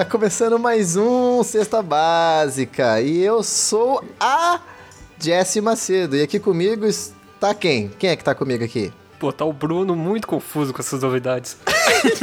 Tá começando mais um Cesta Básica e eu sou a Jessie Macedo. E aqui comigo está quem? Quem é que tá comigo aqui? Pô, tá o Bruno muito confuso com essas novidades.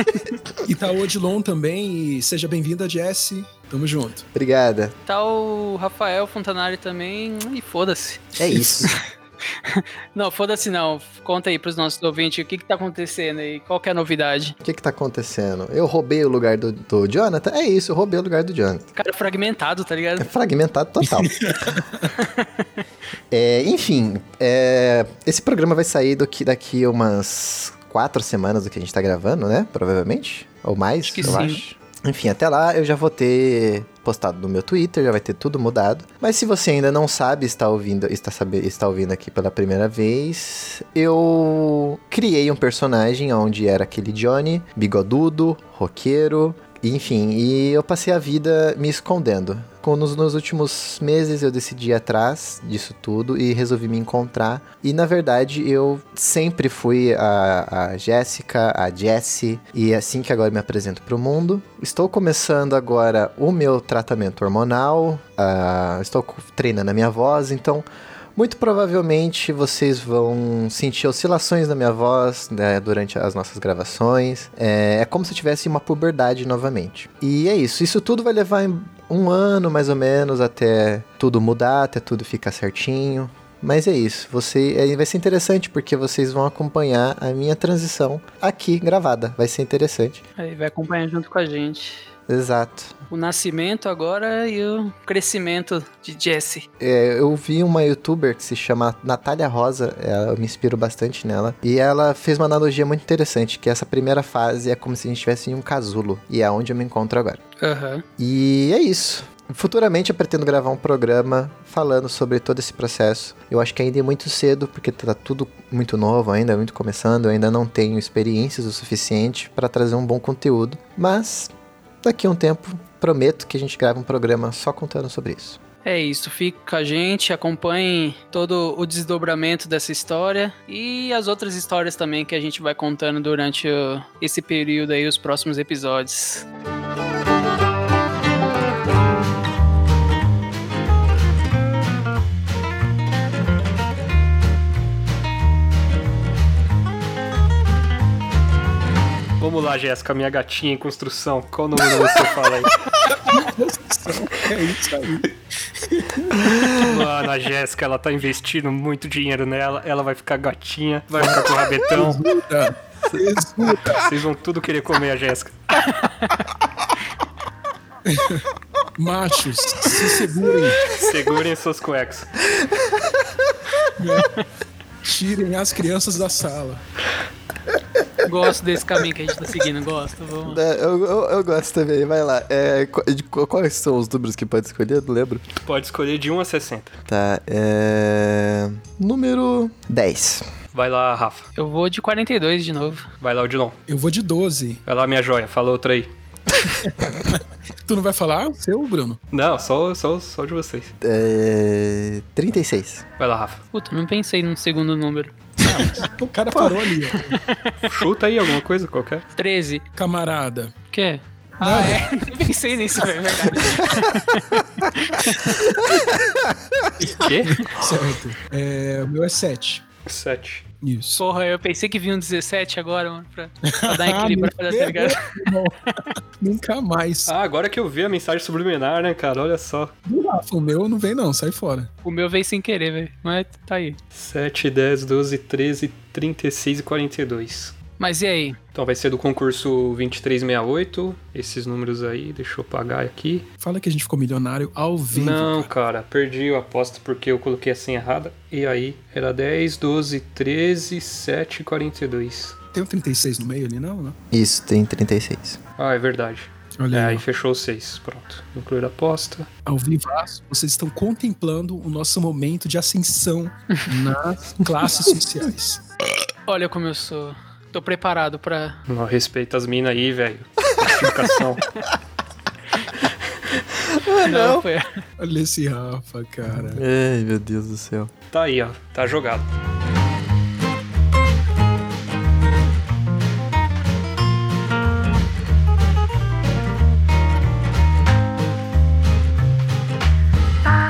e tá o Odilon também, e seja bem-vinda, Jessie. Tamo junto. Obrigada. Tá o Rafael Fontanari também, e foda-se. É isso. não, foda-se não. Conta aí pros nossos ouvintes o que que tá acontecendo aí, qual que é a novidade. O que que tá acontecendo? Eu roubei o lugar do, do Jonathan? É isso, eu roubei o lugar do Jonathan. Cara, fragmentado, tá ligado? É fragmentado total. é, enfim, é, esse programa vai sair daqui, daqui umas quatro semanas do que a gente tá gravando, né? Provavelmente. Ou mais, acho que eu sim. acho. Enfim, até lá eu já vou ter postado no meu Twitter, já vai ter tudo mudado. Mas se você ainda não sabe, está ouvindo, está, sabe, está ouvindo aqui pela primeira vez, eu criei um personagem onde era aquele Johnny, bigodudo, roqueiro, enfim, e eu passei a vida me escondendo. Nos, nos, últimos meses eu decidi ir atrás disso tudo e resolvi me encontrar. E na verdade eu sempre fui a, a Jéssica, a Jessie, e é assim que agora me apresento para o mundo. Estou começando agora o meu tratamento hormonal, uh, estou treinando a minha voz, então muito provavelmente vocês vão sentir oscilações na minha voz né, durante as nossas gravações. É, é, como se eu tivesse uma puberdade novamente. E é isso. Isso tudo vai levar um ano mais ou menos até tudo mudar, até tudo ficar certinho. Mas é isso, você é, vai ser interessante porque vocês vão acompanhar a minha transição aqui gravada. Vai ser interessante. Aí vai acompanhar junto com a gente. Exato. O nascimento agora e o crescimento de Jesse. É, eu vi uma youtuber que se chama Natália Rosa, eu me inspiro bastante nela, e ela fez uma analogia muito interessante, que essa primeira fase é como se a gente estivesse em um casulo, e é onde eu me encontro agora. Uhum. E é isso. Futuramente eu pretendo gravar um programa falando sobre todo esse processo. Eu acho que ainda é muito cedo, porque tá tudo muito novo ainda, muito começando. Eu ainda não tenho experiências o suficiente para trazer um bom conteúdo. Mas daqui a um tempo, prometo que a gente grava um programa só contando sobre isso. É isso, fique com a gente, acompanhe todo o desdobramento dessa história e as outras histórias também que a gente vai contando durante esse período aí, os próximos episódios. Vamos lá, Jéssica, minha gatinha em construção. Qual o nome você fala aí? é isso aí. Mano, a Jéssica, ela tá investindo muito dinheiro nela. Ela vai ficar gatinha, vai ficar com o rabetão. Vocês vão tudo querer comer a Jéssica. Machos, se segurem. Segurem suas cuecas. Tirem as crianças da sala. Gosto desse caminho que a gente tá seguindo, gosto. Vamos. É, eu, eu, eu, gosto também, vai lá. É, quais são os números que pode escolher? Não lembro. Pode escolher de 1 a 60. Tá, é. Número 10. Vai lá, Rafa. Eu vou de 42 de novo. Vai lá, Odilon. Eu vou de 12. Vai lá, minha joia. Fala outra aí. tu não vai falar o seu, Bruno? Não, só, só, só de vocês. É. 36. Vai lá, Rafa. Puta, não pensei num segundo número. Não, o cara parou ali. Ó. Chuta aí alguma coisa qualquer. 13. Camarada. Quê? Ah, é? Nem pensei nisso, é verdade. Quê? Certo. É, o meu é 7. 7. Isso. Porra, eu pensei que vinha um 17 agora, mano, pra, pra dar equilibrada, tá ligado? Nunca mais. Ah, agora que eu vi a mensagem subliminar, né, cara? Olha só. O meu não vem, não, sai fora. O meu veio sem querer, velho. Mas tá aí. 7, 10, 12, 13, 36 e 42. Mas e aí? Então vai ser do concurso 2368, esses números aí, deixa eu pagar aqui. Fala que a gente ficou milionário ao vivo. Não, cara, cara perdi a aposta porque eu coloquei a senha errada. E aí, era 10, 12, 13, 7 e 42. Tem um 36 no meio ali, não? não? Isso, tem 36. Ah, é verdade. Olha É, aí, fechou os 6, pronto. Incluir a aposta. Ao vivo, vocês estão contemplando o nosso momento de ascensão nas classes sociais. Olha como eu sou. Tô preparado pra. Não, respeita as minas aí, velho. Ah, não. não. Olha esse Rafa, cara. Ai, meu Deus do céu. Tá aí, ó. Tá jogado.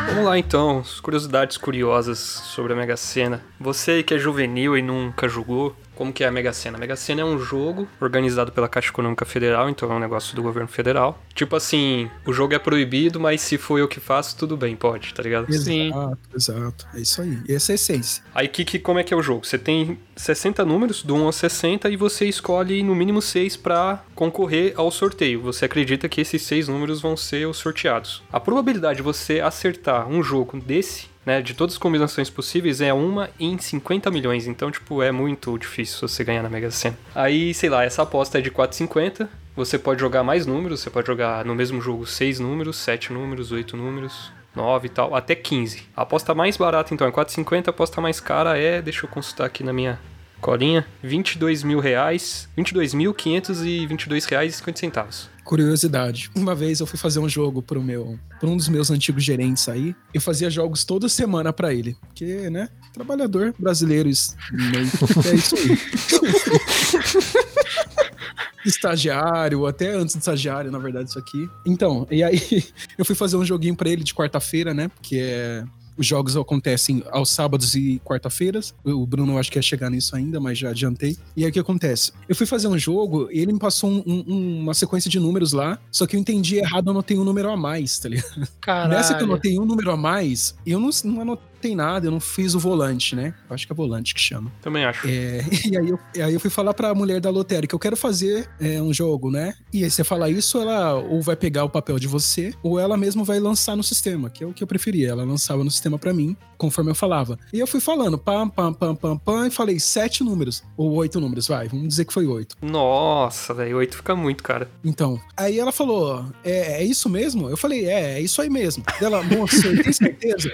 Vamos lá então, curiosidades curiosas sobre a Mega Sena. Você que é juvenil e nunca jogou, como que é a Mega Sena? A Mega Sena é um jogo organizado pela Caixa Econômica Federal, então é um negócio do governo federal. Tipo assim, o jogo é proibido, mas se for eu que faço, tudo bem, pode, tá ligado? Sim. Exato, exato. É isso aí. Essa é a essência. Aí que, que, como é que é o jogo? Você tem 60 números, do 1 ao 60, e você escolhe no mínimo 6 para concorrer ao sorteio. Você acredita que esses 6 números vão ser os sorteados. A probabilidade de você acertar um jogo desse né, de todas as combinações possíveis é uma em 50 milhões. Então, tipo, é muito difícil você ganhar na Mega Sena. Aí, sei lá, essa aposta é de 4,50. Você pode jogar mais números, você pode jogar no mesmo jogo 6 números, 7 números, 8 números, 9 e tal, até 15. A aposta mais barata, então, é 4,50. A aposta mais cara é, deixa eu consultar aqui na minha colinha, 22 mil reais, 22.522 reais e 50 centavos. Curiosidade. Uma vez eu fui fazer um jogo pro meu, pra um dos meus antigos gerentes aí. Eu fazia jogos toda semana pra ele. Porque, né? Trabalhador brasileiro, isso, é isso aí. estagiário, até antes de estagiário, na verdade, isso aqui. Então, e aí eu fui fazer um joguinho pra ele de quarta-feira, né? Porque é os jogos acontecem aos sábados e quarta-feiras. O Bruno acho que ia chegar nisso ainda, mas já adiantei. E aí o que acontece? Eu fui fazer um jogo e ele me passou um- um- uma sequência de números lá, só que eu entendi errado, eu anotei um número a mais, tá ligado? Caralho. Nessa que eu anotei um número a mais, eu não, não anotei nada, eu não fiz o volante, né? Eu acho que é volante que chama. Também acho. É, e aí eu, aí eu fui falar pra mulher da lotérica, eu quero fazer é, um jogo, né? E aí você fala isso, ela ou vai pegar o papel de você, ou ela mesma vai lançar no sistema, que é o que eu preferia. Ela lançava no sistema pra mim, conforme eu falava. E eu fui falando, pam, pam, pam, pam, pam, e falei sete números, ou oito números, vai, vamos dizer que foi oito. Nossa, velho, 8 fica muito, cara. Então, aí ela falou, é, é isso mesmo? Eu falei, é, é isso aí mesmo. Ela, moça, tem certeza?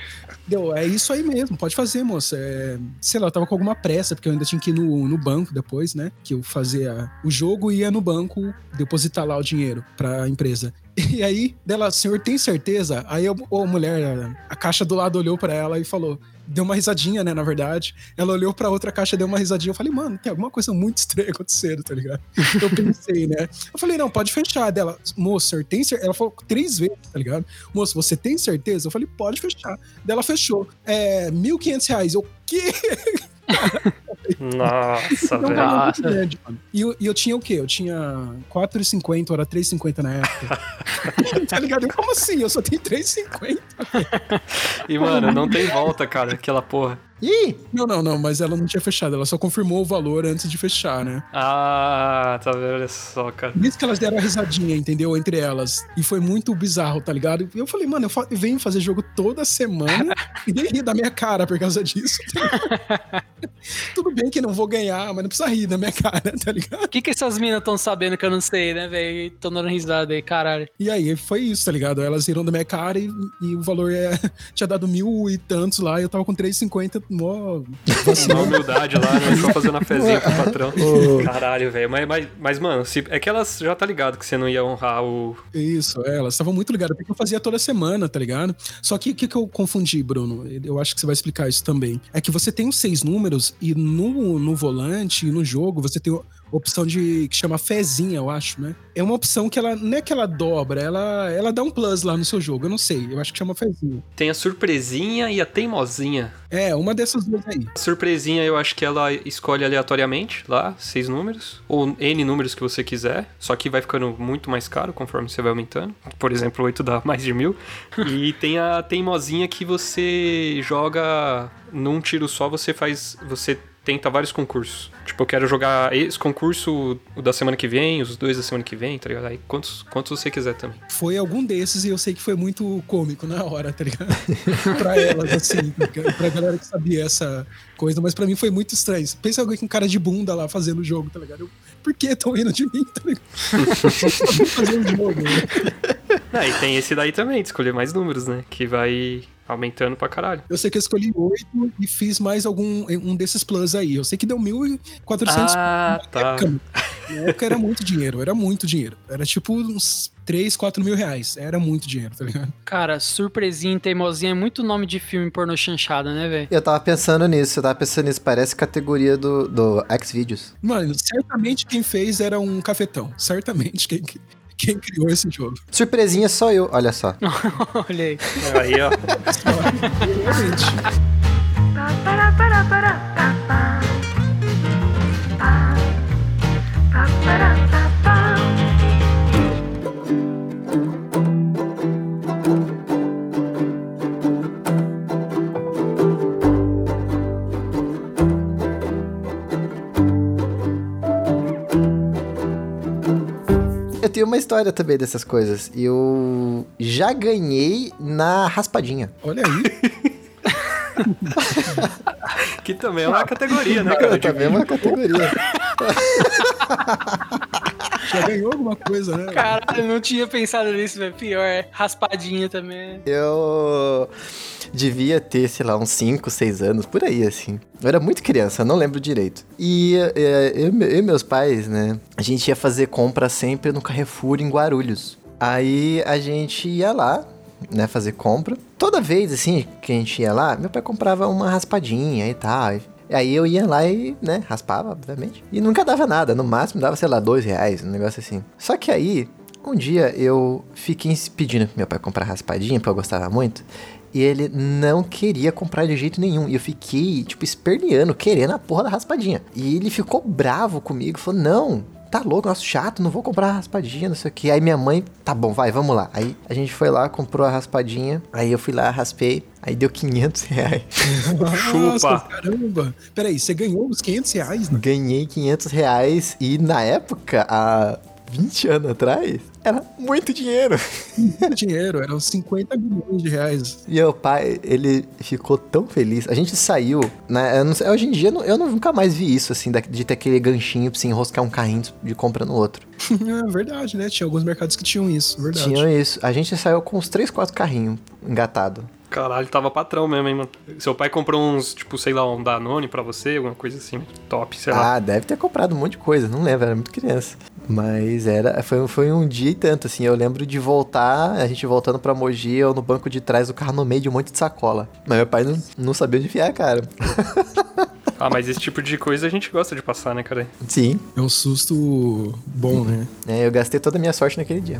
Deu, é isso aí mesmo, pode fazer, moça. É, sei lá, eu tava com alguma pressa, porque eu ainda tinha que ir no, no banco depois, né? Que eu fazia o jogo e ia no banco depositar lá o dinheiro pra empresa. E aí, dela, senhor, tem certeza? Aí a, mulher, a caixa do lado olhou pra ela e falou, deu uma risadinha, né, na verdade. Ela olhou pra outra caixa, deu uma risadinha. Eu falei, mano, tem alguma coisa muito estranha acontecendo, tá ligado? Eu pensei, né? Eu falei, não, pode fechar. Dela, moço, tem certeza? Ela falou três vezes, tá ligado? Moço, você tem certeza? Eu falei, pode fechar. Dela fechou. É, 1.500 reais. Eu, quê? Nossa, Então, velho. era muito grande, mano. E eu, e eu tinha o quê? Eu tinha 4,50, ou era 3,50 na época. tá ligado? Como assim? Eu só tenho 3,50. E, mano, não tem volta, cara, aquela porra. Ih! Não, não, não, mas ela não tinha fechado, ela só confirmou o valor antes de fechar, né? Ah, tá vendo? Olha só, cara. Por isso que elas deram a risadinha, entendeu? Entre elas. E foi muito bizarro, tá ligado? E eu falei, mano, eu, fa- eu venho fazer jogo toda semana e nem rir da minha cara por causa disso. tá Tudo bem que não vou ganhar, mas não precisa rir da minha cara, tá ligado? O que, que essas minas estão sabendo que eu não sei, né, velho? Tô dando risada aí, caralho. E aí foi isso, tá ligado? Elas riram da minha cara e, e o valor é, tinha dado mil e tantos lá e eu tava com 3,50, mó. Uma humildade lá, né? Só fazendo a fezinha pro patrão. Caralho, velho. Mas, mas, mas, mano, se- é que elas já tá ligado que você não ia honrar o. Isso, é, elas estavam muito ligadas, porque eu fazia toda semana, tá ligado? Só que o que, que eu confundi, Bruno? Eu acho que você vai explicar isso também. É que você tem os seis números e no, no volante, no jogo, você tem opção de que chama fezinha, eu acho, né? É uma opção que ela não é que ela dobra, ela, ela dá um plus lá no seu jogo. Eu não sei, eu acho que chama fezinha. Tem a surpresinha e a teimosinha. É, uma dessas duas aí. A surpresinha eu acho que ela escolhe aleatoriamente lá, seis números, ou N números que você quiser, só que vai ficando muito mais caro conforme você vai aumentando. Por exemplo, 8 dá mais de mil. e tem a teimosinha que você joga num tiro só, você faz. Você tenta vários concursos. Tipo, eu quero jogar esse concurso o da semana que vem, os dois da semana que vem, tá ligado? Aí quantos, quantos você quiser também. Foi algum desses e eu sei que foi muito cômico na hora, tá ligado? pra elas, assim, pra galera que sabia essa coisa, mas pra mim foi muito estranho. Pensa alguém com cara de bunda lá fazendo o jogo, tá ligado? Eu, Por que tão rindo de mim, tá ligado? Eu só sabia fazer o jogo, né? Ah, e tem esse daí também, de escolher mais números, né? Que vai aumentando pra caralho. Eu sei que eu escolhi oito e fiz mais algum um desses plus aí. Eu sei que deu 1.400 Ah, tá. Na época era muito dinheiro, era muito dinheiro. Era tipo uns 3, 4 mil reais. Era muito dinheiro, tá ligado? Cara, surpresinha e teimosinha é muito nome de filme pornô chanchada, né, velho? Eu tava pensando nisso, eu tava pensando nisso. Parece categoria do, do Xvideos. Mano, certamente quem fez era um cafetão. Certamente quem, quem criou esse jogo. Surpresinha só eu, olha só. Olha aí. Aí, ó. Realmente. Eu tenho uma história também dessas coisas. Eu já ganhei na raspadinha. Olha aí. Que também é uma categoria, né, cara? Também é uma categoria. Já ganhou alguma coisa, né? Caralho, eu não tinha pensado nisso, velho. Pior, raspadinha também. Eu devia ter, sei lá, uns 5, 6 anos, por aí, assim. Eu era muito criança, eu não lembro direito. E é, eu, eu e meus pais, né, a gente ia fazer compra sempre no Carrefour em Guarulhos. Aí a gente ia lá, né, fazer compra. Toda vez, assim, que a gente ia lá, meu pai comprava uma raspadinha e tal. Aí eu ia lá e, né, raspava, obviamente. E nunca dava nada, no máximo dava, sei lá, dois reais, um negócio assim. Só que aí, um dia eu fiquei pedindo pro meu pai comprar raspadinha, porque eu gostava muito. E ele não queria comprar de jeito nenhum. E eu fiquei, tipo, esperneando, querendo a porra da raspadinha. E ele ficou bravo comigo, falou: Não, tá louco, nossa, chato, não vou comprar raspadinha, não sei o que. Aí minha mãe, tá bom, vai, vamos lá. Aí a gente foi lá, comprou a raspadinha. Aí eu fui lá, raspei. Aí deu 500 reais. Nossa, Chupa. caramba. Peraí, você ganhou os 500 reais, né? Ganhei 500 reais. E na época, há 20 anos atrás, era muito dinheiro. Muito dinheiro, eram 50 milhões de reais. E meu pai, ele ficou tão feliz. A gente saiu, né? sei- hoje em dia, eu não- eu nunca mais vi isso, assim, de ter aquele ganchinho pra você enroscar um carrinho de compra no outro. É verdade, né? Tinha alguns mercados que tinham isso, verdade. Tinha isso. A gente saiu com uns 3, 4 carrinhos engatados. Caralho, tava patrão mesmo, hein, mano. Seu pai comprou uns, tipo, sei lá, um Danone pra você, alguma coisa assim. Top, sei lá. Ah, deve ter comprado um monte de coisa, não lembro, era muito criança. Mas era, foi, foi um dia e tanto, assim. Eu lembro de voltar, a gente voltando pra Mogi, eu no banco de trás do carro no meio de um monte de sacola. Mas meu pai não, não sabia onde enfiar, cara. Ah, mas esse tipo de coisa a gente gosta de passar, né, cara? Sim, É um susto bom, né? é, eu gastei toda a minha sorte naquele dia.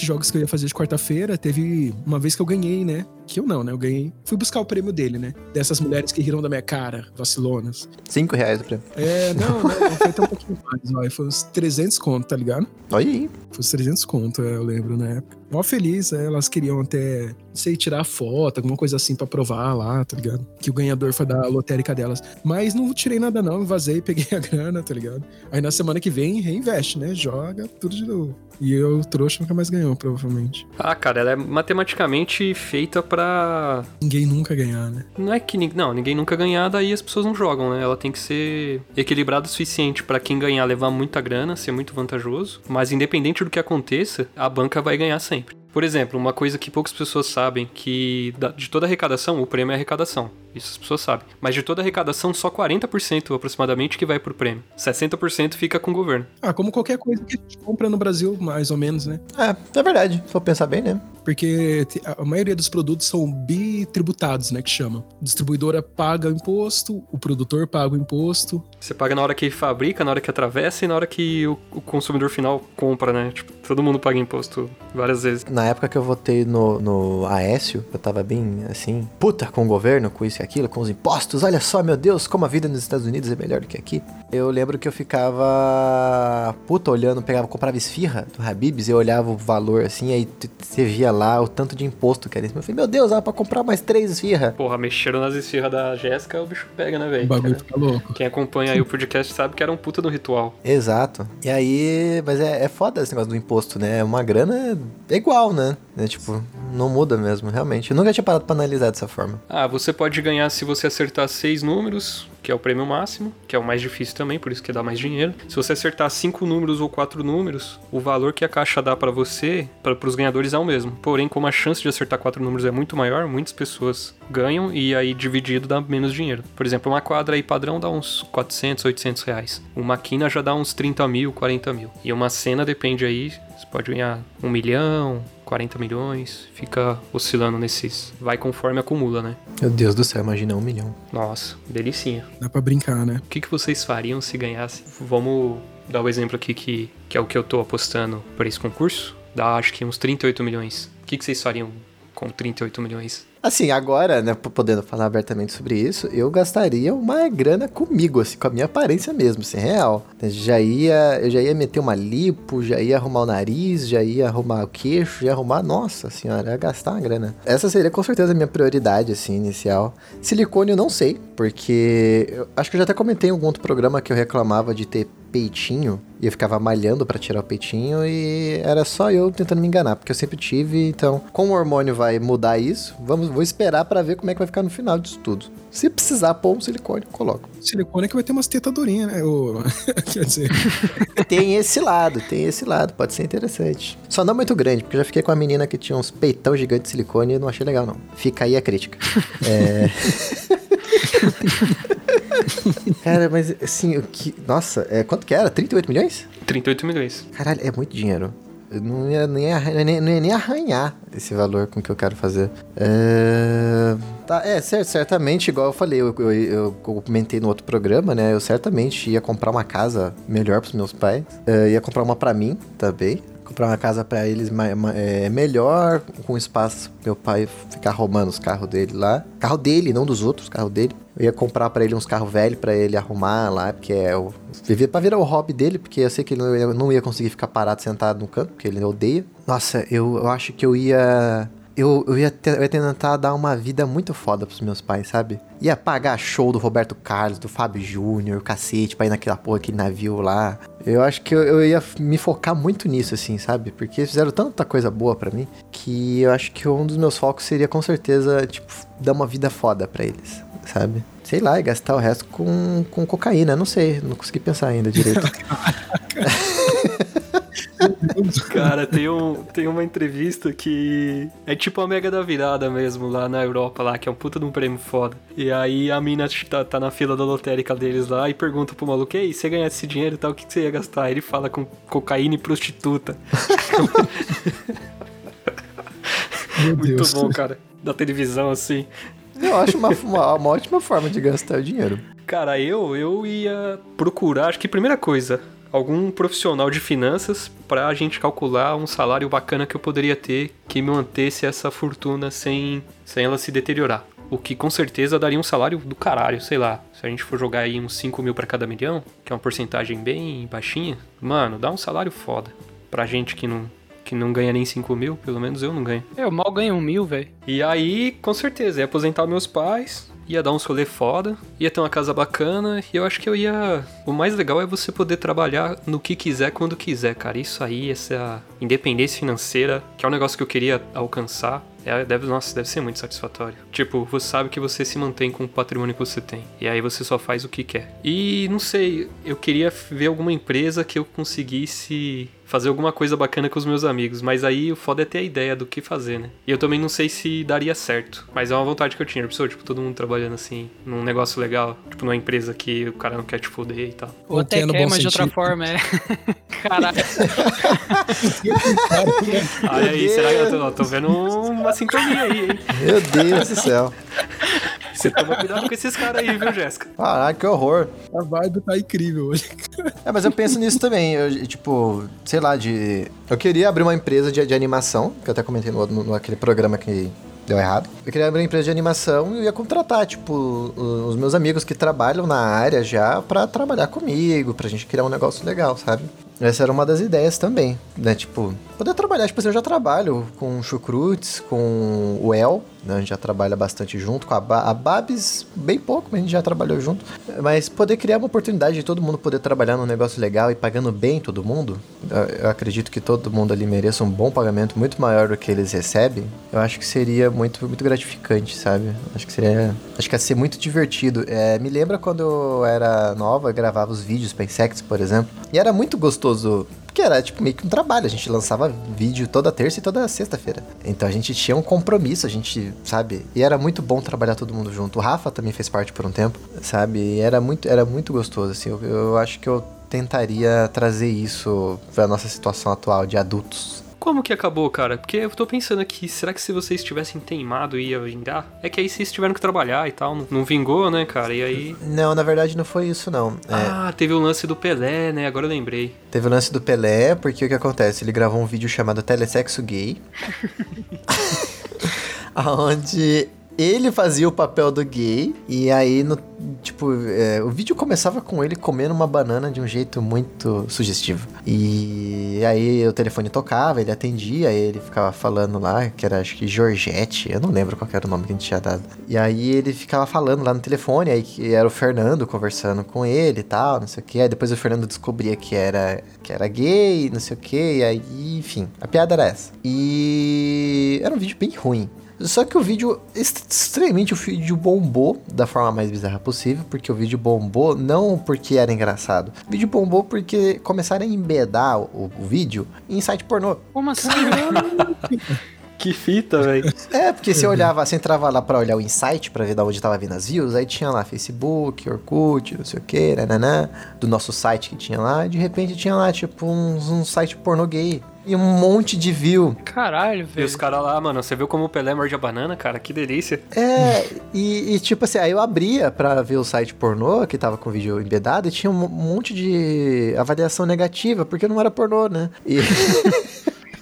Desses jogos que eu ia fazer de quarta-feira, teve uma vez que eu ganhei, né? Que eu não, né? Eu ganhei. Fui buscar o prêmio dele, né? Dessas mulheres que riram da minha cara, vacilonas. 5 reais o prêmio. É, não, não, foi até um pouquinho mais, ó. Foi uns 300 conto, tá ligado? Olha aí. Foi uns 300 conto, eu lembro, na época. Mó feliz, é, elas queriam até, não sei, tirar foto, alguma coisa assim pra provar lá, tá ligado? Que o ganhador foi da lotérica delas. Mas não tirei nada não, vazei, peguei a grana, tá ligado? Aí na semana que vem, reinveste, né? Joga tudo de novo. E eu, trouxa, nunca mais ganhou, provavelmente. Ah, cara, ela é matematicamente feita pra. Ninguém nunca ganhar, né? Não é que. Não, ninguém nunca ganhar, daí as pessoas não jogam, né? Ela tem que ser equilibrada o suficiente pra quem ganhar levar muita grana, ser muito vantajoso. Mas independente do que aconteça, a banca vai ganhar sempre. Bye. Por exemplo, uma coisa que poucas pessoas sabem, que de toda arrecadação, o prêmio é arrecadação. Isso as pessoas sabem. Mas de toda arrecadação, só 40% aproximadamente que vai pro prêmio. 60% fica com o governo. Ah, como qualquer coisa que a gente compra no Brasil, mais ou menos, né? É, é verdade. Se for pensar bem, né? Porque a maioria dos produtos são bitributados, né? Que chamam. A distribuidora paga o imposto, o produtor paga o imposto. Você paga na hora que fabrica, na hora que atravessa e na hora que o, o consumidor final compra, né? Tipo, todo mundo paga imposto várias vezes. Na época que eu votei no, no Aécio, eu tava bem assim, puta com o governo, com isso e aquilo, com os impostos. Olha só, meu Deus, como a vida nos Estados Unidos é melhor do que aqui. Eu lembro que eu ficava puta olhando, pegava, comprava esfirra do Habibs e eu olhava o valor assim, aí você via lá o tanto de imposto que era isso. Eu falei, meu Deus, dá pra comprar mais três esfirra. Porra, mexeram nas esfirras da Jéssica, o bicho pega, né, O velho? bagulho Cara, fica louco. Quem acompanha aí o podcast sabe que era um puta do ritual. Exato. E aí, mas é, é foda esse negócio do imposto, né? É Uma grana é igual, né? É tipo, não muda mesmo, realmente. Eu nunca tinha parado pra analisar dessa forma. Ah, você pode ganhar se você acertar seis números, que é o prêmio máximo, que é o mais difícil também, por isso que dá mais dinheiro. Se você acertar cinco números ou quatro números, o valor que a caixa dá pra você, para os ganhadores é o mesmo. Porém, como a chance de acertar quatro números é muito maior, muitas pessoas ganham e aí dividido dá menos dinheiro. Por exemplo, uma quadra aí padrão dá uns 400, 800 reais. Uma quina já dá uns 30 mil, 40 mil. E uma cena depende aí, você pode ganhar um milhão, 40 milhões, fica oscilando nesses. Vai conforme acumula, né? Meu Deus do céu, imagina um milhão. Nossa, delicinha. Dá pra brincar, né? O que, que vocês fariam se ganhasse? Vamos dar o exemplo aqui que, que é o que eu tô apostando para esse concurso. Dá acho que uns 38 milhões. O que, que vocês fariam com 38 milhões? Assim, agora, né, podendo falar abertamente sobre isso, eu gastaria uma grana comigo, assim, com a minha aparência mesmo, assim, real. Já ia, eu já ia meter uma lipo, já ia arrumar o nariz, já ia arrumar o queixo, já ia arrumar, nossa senhora, ia gastar uma grana. Essa seria com certeza a minha prioridade, assim, inicial. Silicone eu não sei, porque eu acho que eu já até comentei em algum outro programa que eu reclamava de ter peitinho e eu ficava malhando para tirar o peitinho e era só eu tentando me enganar, porque eu sempre tive, então, como o hormônio vai mudar isso, vamos, vou esperar para ver como é que vai ficar no final disso tudo. Se precisar pôr um silicone, coloco. Silicone é que vai ter umas tetadurinhas, né? O... Quer dizer. tem esse lado, tem esse lado, pode ser interessante. Só não muito grande, porque eu já fiquei com a menina que tinha uns peitão gigantes de silicone e não achei legal, não. Fica aí a crítica. é. Cara, mas assim, o que. Nossa, é, quanto que era? 38 milhões? 38 milhões. Caralho, é muito dinheiro. Eu não ia nem, arranhar, nem, não ia nem arranhar esse valor com que eu quero fazer. É, tá, é certo, certamente, igual eu falei, eu, eu, eu, comentei no outro programa, né? Eu certamente ia comprar uma casa melhor pros meus pais. É, ia comprar uma pra mim também comprar uma casa para eles é, melhor, com espaço meu pai ficar roubando os carros dele lá. Carro dele, não dos outros, carro dele. Eu ia comprar para ele uns carros velhos para ele arrumar lá, porque é o. Pra virar o hobby dele, porque eu sei que ele não ia, não ia conseguir ficar parado sentado no canto, porque ele odeia. Nossa, eu, eu acho que eu ia eu, eu, ia eu ia tentar dar uma vida muito foda pros meus pais, sabe? Ia pagar show do Roberto Carlos, do Fábio Júnior, cacete, pra ir naquela porra, aquele navio lá. Eu acho que eu, eu, ia me focar muito nisso, assim, sabe? Porque fizeram tanta coisa boa para mim que eu acho que um dos meus focos seria com certeza, tipo, dar uma vida foda para eles, sabe? Sei lá, e gastar o resto com, com cocaína, não sei, não consegui pensar ainda direito. Cara, tem, um, tem uma entrevista que é tipo a Mega da Virada mesmo, lá na Europa, lá, que é um puta de um prêmio foda. E aí a mina tá, tá na fila da lotérica deles lá e pergunta pro maluco, ei, você ganhasse esse dinheiro e tal, o que, que você ia gastar? Ele fala com cocaína e prostituta. Muito bom, cara. Da televisão, assim. Eu acho uma, uma, uma ótima forma de gastar o dinheiro. Cara, eu, eu ia procurar, acho que primeira coisa, algum profissional de finanças para a gente calcular um salário bacana que eu poderia ter que me mantesse essa fortuna sem, sem ela se deteriorar. O que com certeza daria um salário do caralho, sei lá. Se a gente for jogar aí uns 5 mil para cada milhão, que é uma porcentagem bem baixinha, mano, dá um salário foda. Pra gente que não, que não ganha nem 5 mil, pelo menos eu não ganho. Eu mal ganho um mil, velho. E aí, com certeza, ia aposentar meus pais, ia dar uns rolê foda, ia ter uma casa bacana, e eu acho que eu ia. O mais legal é você poder trabalhar no que quiser quando quiser, cara. Isso aí, essa independência financeira, que é um negócio que eu queria alcançar. É, deve, nossa, deve ser muito satisfatório. Tipo, você sabe que você se mantém com o patrimônio que você tem. E aí você só faz o que quer. E não sei, eu queria ver alguma empresa que eu conseguisse fazer alguma coisa bacana com os meus amigos. Mas aí o foda é ter a ideia do que fazer, né? E eu também não sei se daria certo. Mas é uma vontade que eu tinha. Pessoa, tipo, todo mundo trabalhando assim, num negócio legal. Tipo, numa empresa que o cara não quer te foder e tal. Ou até quer, mas de outra forma, é. Caralho. Olha aí, será que eu tô, tô vendo uma sintonia aí, hein? Meu Deus do céu. Você toma cuidado com esses caras aí, viu, Jéssica? Caraca, que horror. A vibe tá incrível hoje. É, mas eu penso nisso também. Eu, tipo, sei lá, de. Eu queria abrir uma empresa de, de animação, que eu até comentei no, no, naquele programa que deu errado. Eu queria abrir uma empresa de animação e ia contratar, tipo, os meus amigos que trabalham na área já para trabalhar comigo, pra gente criar um negócio legal, sabe? Essa era uma das ideias também, né? Tipo, poder trabalhar. Tipo assim, eu já trabalho com Chucrutes, com o El, né? A gente já trabalha bastante junto, com a, ba a Babs, bem pouco, mas a gente já trabalhou junto. Mas poder criar uma oportunidade de todo mundo poder trabalhar num negócio legal e pagando bem todo mundo, eu, eu acredito que todo mundo ali mereça um bom pagamento muito maior do que eles recebem. Eu acho que seria muito, muito gratificante, sabe? Acho que seria. Acho que ia ser muito divertido. É, me lembra quando eu era nova, gravava os vídeos para Insects, por exemplo. E era muito gostoso era tipo meio que um trabalho. A gente lançava vídeo toda terça e toda sexta-feira. Então a gente tinha um compromisso, a gente, sabe? E era muito bom trabalhar todo mundo junto. O Rafa também fez parte por um tempo, sabe? E era muito, era muito gostoso, assim. Eu, eu acho que eu tentaria trazer isso pra nossa situação atual de adultos como que acabou, cara? Porque eu tô pensando aqui, será que se vocês tivessem teimado ia vingar? É que aí vocês tiveram que trabalhar e tal, não, vingou, né, cara? E aí. Não, na verdade não foi isso, não. É, Ah, teve o lance do Pelé, né? Agora eu lembrei. Teve o lance do Pelé, porque o que acontece? Ele gravou um vídeo chamado Telesexo Gay. Onde ele fazia o papel do gay. E aí, no, tipo, é, o vídeo começava com ele comendo uma banana de um jeito muito sugestivo. E aí o telefone tocava, ele atendia, ele ficava falando lá, que era acho que Georgette, eu não lembro qual era o nome que a gente tinha dado. E aí ele ficava falando lá no telefone, aí que era o Fernando conversando com ele e tal, não sei o que. Aí depois o Fernando descobria que era, que era gay, não sei o que, e aí, enfim, a piada era essa. E era um vídeo bem ruim. Só que o vídeo, estranhamente, o vídeo bombou da forma mais bizarra possível, porque o vídeo bombou não porque era engraçado. O vídeo bombou porque começaram a embedar o, o vídeo em site pornô. Como assim? Que fita, velho. É, porque você olhava, você entrava lá pra olhar o insight, pra ver da onde tava vindo as views, aí tinha lá Facebook, Orkut, não sei o que, nananã, do nosso site que tinha lá, e de repente tinha lá, tipo, um, um site pornô gay. E um monte de view. Caralho, E velho. os caras lá, mano, você viu como o Pelé morde a banana, cara? Que delícia. É, e, e, tipo assim, aí eu abria pra ver o site pornô, que tava com o vídeo embedado, e tinha um monte de avaliação negativa, porque não era pornô, né? E,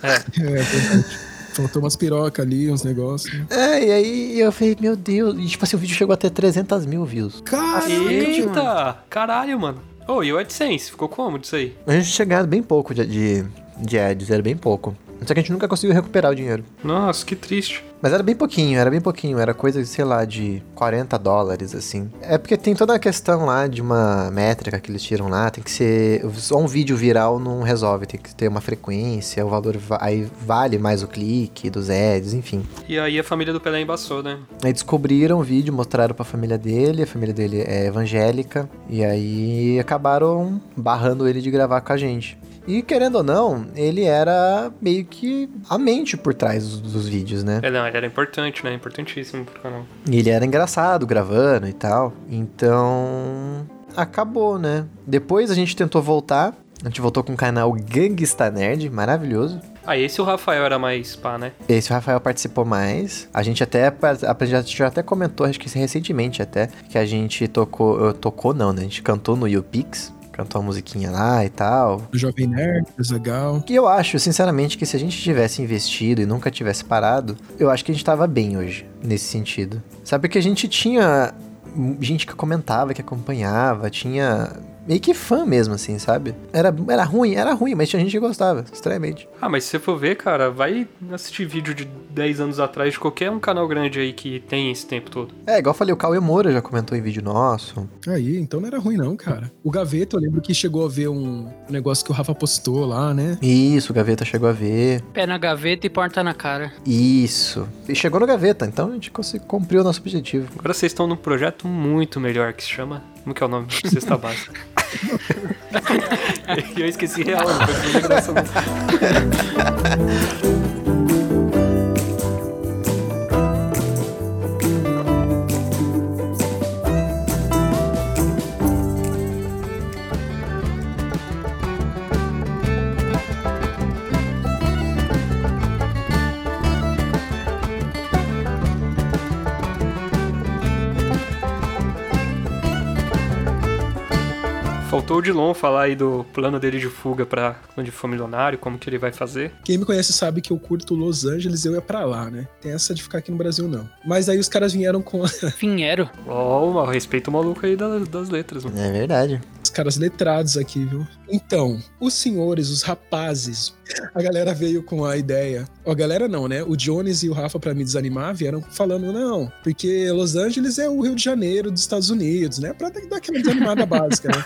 É, verdade. Faltou umas pirocas ali, uns negócios. né? é, e aí eu falei, meu Deus, e tipo assim, o vídeo chegou a ter 300 mil views. Caraca, Eita! Caralho, mano. Ô, e o AdSense? Ficou como disso aí? A gente tinha ganhado bem pouco de, de, de ads, era bem pouco. Só que a gente nunca conseguiu recuperar o dinheiro. Nossa, que triste. Mas era bem pouquinho, era bem pouquinho. Era coisa, sei lá, de 40 dólares, assim. É porque tem toda a questão lá de uma métrica que eles tiram lá. Tem que ser. Só um vídeo viral não resolve. Tem que ter uma frequência, o valor. va- Aí vale mais o clique dos ads, enfim. E aí a família do Pelé embaçou, né? Aí descobriram o vídeo, mostraram pra família dele. A família dele é evangélica. E aí acabaram barrando ele de gravar com a gente. E querendo ou não, ele era meio que a mente por trás dos, dos vídeos, né? É, não, ele era importante, né? Importantíssimo pro canal. E ele era engraçado gravando e tal. Então. Acabou, né? Depois a gente tentou voltar. A gente voltou com o canal Gangsta Nerd, maravilhoso. Ah, esse o Rafael era mais pá, né? Esse o Rafael participou mais. A gente até a gente já até comentou, acho que recentemente até, que a gente tocou, tocou não, né? A gente cantou no YouPix, cantou a musiquinha lá e tal. O Jovem Nerd, Zagal. E eu acho, sinceramente, que se a gente tivesse investido e nunca tivesse parado, eu acho que a gente tava bem hoje, nesse sentido. Sabe que a gente tinha gente que comentava, que acompanhava, tinha meio que fã mesmo, assim, sabe? Era, era ruim, era ruim, mas tinha gente que gostava, estranhamente. Ah, mas se você for ver, cara, vai assistir vídeo de 10 anos atrás de qualquer um canal grande aí que tem esse tempo todo. É, igual eu falei, o Cauê Moura já comentou em vídeo nosso. Aí, então não era ruim não, cara. O Gaveta, eu lembro que chegou a ver um negócio que o Rafa postou lá, né? Isso, o Gaveta chegou a ver. Pé na gaveta e porta na cara. Isso. E chegou no Gaveta, então a gente conseguiu cumprir o nosso objetivo. Agora vocês estão num projeto muito melhor que se chama. Como que é o nome? Cesta Básica. Eu esqueci real, foi Faltou o Dilon falar aí do plano dele de fuga pra onde for milionário, como que ele vai fazer. Quem me conhece sabe que eu curto Los Angeles eu ia pra lá, né? Tem essa de ficar aqui no Brasil, não. Mas aí os caras vieram com Finheiro. Ó, oh, respeito o maluco aí das, das letras, mano. É verdade. Caras letrados aqui, viu? Então, os senhores, os rapazes, a galera veio com a ideia. Ó, a galera não, né? O Jones e o Rafa, pra me desanimar, vieram falando, não, porque Los Angeles é o Rio de Janeiro dos Estados Unidos, né? Pra dar aquela desanimada básica, né?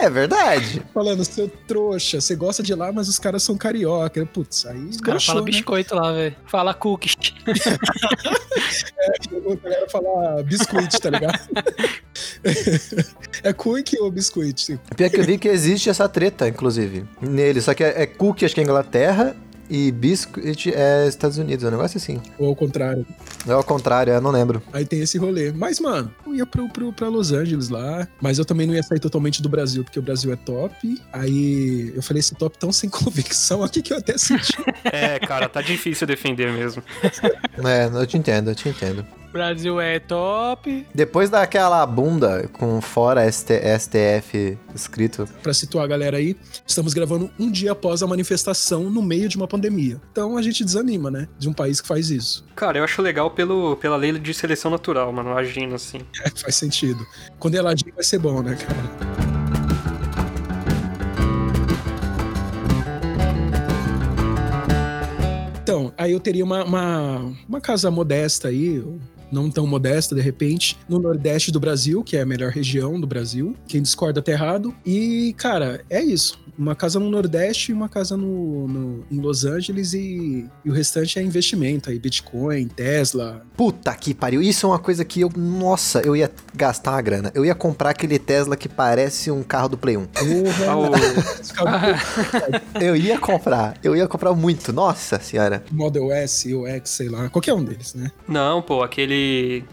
É verdade. Falando, seu trouxa, você gosta de lá, mas os caras são carioca. Putz, aí Os caras falam né? biscoito lá, velho. Fala cookies. A galera falar biscuit, tá ligado? é cookie ou biscuit? Pior que eu vi que existe essa treta, inclusive, nele. Só que é, é cookie, acho que é Inglaterra, e biscuit é Estados Unidos. É um negócio assim. Ou ao contrário? É ao contrário, eu não lembro. Aí tem esse rolê. Mas, mano, eu ia pro, pro, pra Los Angeles lá. Mas eu também não ia sair totalmente do Brasil, porque o Brasil é top. Aí eu falei esse top tão sem convicção aqui que eu até senti. É, cara, tá difícil defender mesmo. É, eu te entendo, eu te entendo. Brasil é top. Depois daquela bunda com fora ST, STF escrito. Pra situar a galera aí, estamos gravando um dia após a manifestação no meio de uma pandemia. Então a gente desanima, né? De um país que faz isso. Cara, eu acho legal pelo, pela lei de seleção natural, mano, agindo assim. É, faz sentido. Quando ela agir, vai ser bom, né, cara? Então, aí eu teria uma, uma, uma casa modesta aí, não tão modesta de repente, no Nordeste do Brasil, que é a melhor região do Brasil. Quem discorda tá errado. E, cara, é isso. Uma casa no Nordeste e uma casa no, no em Los Angeles e, e, o restante é investimento aí, Bitcoin, Tesla. Puta que pariu. Isso é uma coisa que eu, nossa, eu ia gastar uma grana. Eu ia comprar aquele Tesla que parece um carro do Play 1. eu ia comprar. Eu ia comprar muito. Nossa senhora. Model S ou X, sei lá. Qualquer um deles, né? Não, pô, aquele.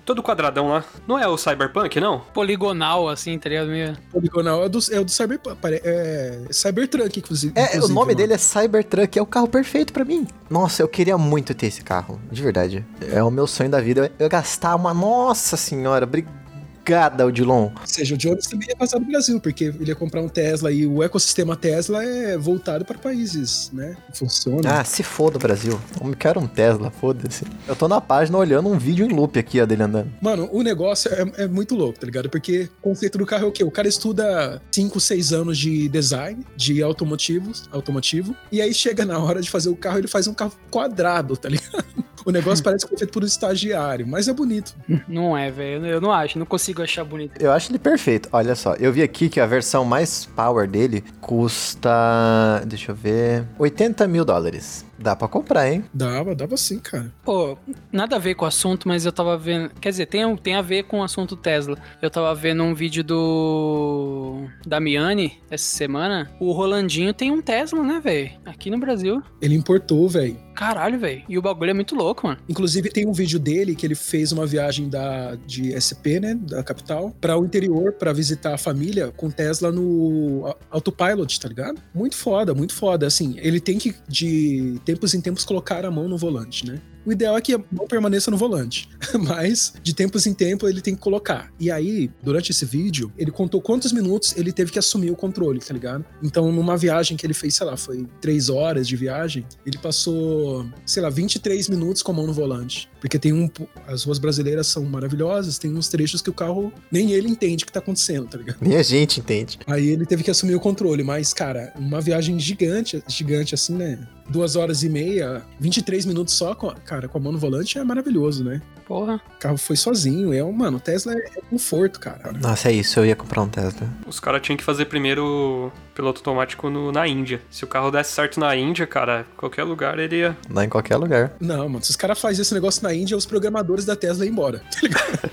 Todo quadradão lá. Não é o Cyberpunk, não? Poligonal, assim, tá ligado? Poligonal é do, é do Cyberpunk. É, Cybertruck, inclusive. É, inclusive, o nome dele é Cybertruck, é o carro perfeito para mim. Nossa, eu queria muito ter esse carro, de verdade. É o meu sonho da vida. Eu, eu gastar uma. Nossa senhora, obrigado Obrigada, Odilon. Ou seja, o Jones também ia passar no Brasil, porque ele ia comprar um Tesla e o ecossistema Tesla é voltado para países, né? Funciona. Ah, se foda, Brasil. Eu quero um Tesla, foda-se. Eu tô na página olhando um vídeo em loop aqui, ó, dele andando. Mano, o negócio é, é muito louco, tá ligado? Porque o conceito do carro é o quê? O cara estuda 5, 6 anos de design, de automotivos, automotivo, e aí chega na hora de fazer o carro, ele faz um carro quadrado, tá ligado? O negócio parece que foi feito por um estagiário, mas é bonito. Não é, velho. Eu não acho, não consigo achar bonito. Eu acho ele perfeito. Olha só, eu vi aqui que a versão mais power dele custa. Deixa eu ver. 80 mil dólares. Dá pra comprar, hein? Dava, dava sim, cara. Pô, nada a ver com o assunto, mas eu tava vendo. Quer dizer, tem, tem a ver com o assunto Tesla. Eu tava vendo um vídeo do. Da Miane essa semana. O Rolandinho tem um Tesla, né, velho? Aqui no Brasil. Ele importou, velho. Caralho, velho. E o bagulho é muito louco, mano. Inclusive, tem um vídeo dele que ele fez uma viagem da, de SP, né, da capital, para o interior, para visitar a família com Tesla no autopilot, tá ligado? Muito foda, muito foda. Assim, ele tem que, de tempos em tempos, colocar a mão no volante, né? O ideal é que a mão permaneça no volante, mas de tempos em tempo ele tem que colocar. E aí, durante esse vídeo, ele contou quantos minutos ele teve que assumir o controle, tá ligado? Então, numa viagem que ele fez, sei lá, foi três horas de viagem, ele passou, sei lá, 23 minutos com a mão no volante. Porque tem um. As ruas brasileiras são maravilhosas, tem uns trechos que o carro nem ele entende o que tá acontecendo, tá ligado? Nem a gente entende. Aí ele teve que assumir o controle, mas, cara, uma viagem gigante, gigante assim, né? Duas horas e meia, 23 minutos só, com, cara, com a mão no volante é maravilhoso, né? Porra. O carro foi sozinho. É, mano, Tesla é, é conforto, cara. Nossa, é isso. Eu ia comprar um Tesla. Os caras tinham que fazer primeiro piloto automático no, na Índia. Se o carro desse certo na Índia, cara, qualquer lugar ele ia. Lá em qualquer lugar. Não, mano, se os caras fazem esse negócio na Índia, os programadores da Tesla iam embora. Tá ligado?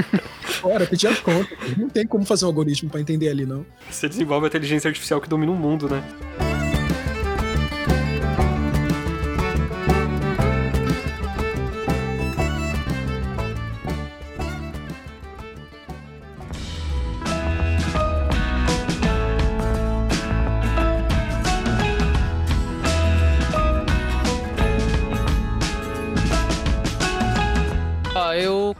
Bora, pedir a conta. Não tem como fazer um algoritmo para entender ali, não. Você desenvolve a inteligência artificial que domina o mundo, né?